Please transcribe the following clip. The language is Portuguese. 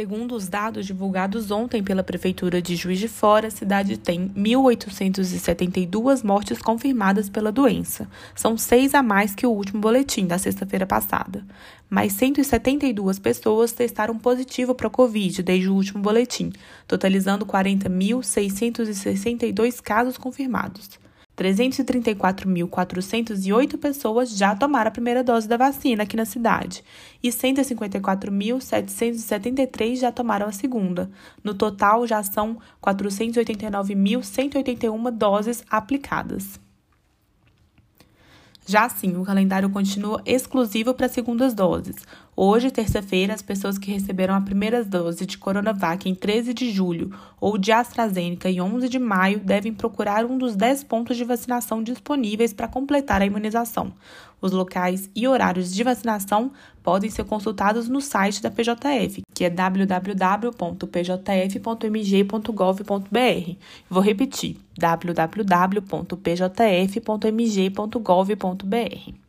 Segundo os dados divulgados ontem pela Prefeitura de Juiz de Fora, a cidade tem 1.872 mortes confirmadas pela doença. São seis a mais que o último boletim da sexta-feira passada. Mais 172 pessoas testaram positivo para a Covid desde o último boletim, totalizando 40.662 casos confirmados. 334.408 pessoas já tomaram a primeira dose da vacina aqui na cidade e 154.773 já tomaram a segunda. No total, já são 489.181 doses aplicadas. Já assim, o calendário continua exclusivo para segundas doses. Hoje, terça-feira, as pessoas que receberam a primeira dose de Coronavac em 13 de julho ou de AstraZeneca em 11 de maio devem procurar um dos 10 pontos de vacinação disponíveis para completar a imunização. Os locais e horários de vacinação podem ser consultados no site da PJF, que é www.pjf.mg.gov.br. Vou repetir: www.pjf.mg.gov.br www.cultura.br.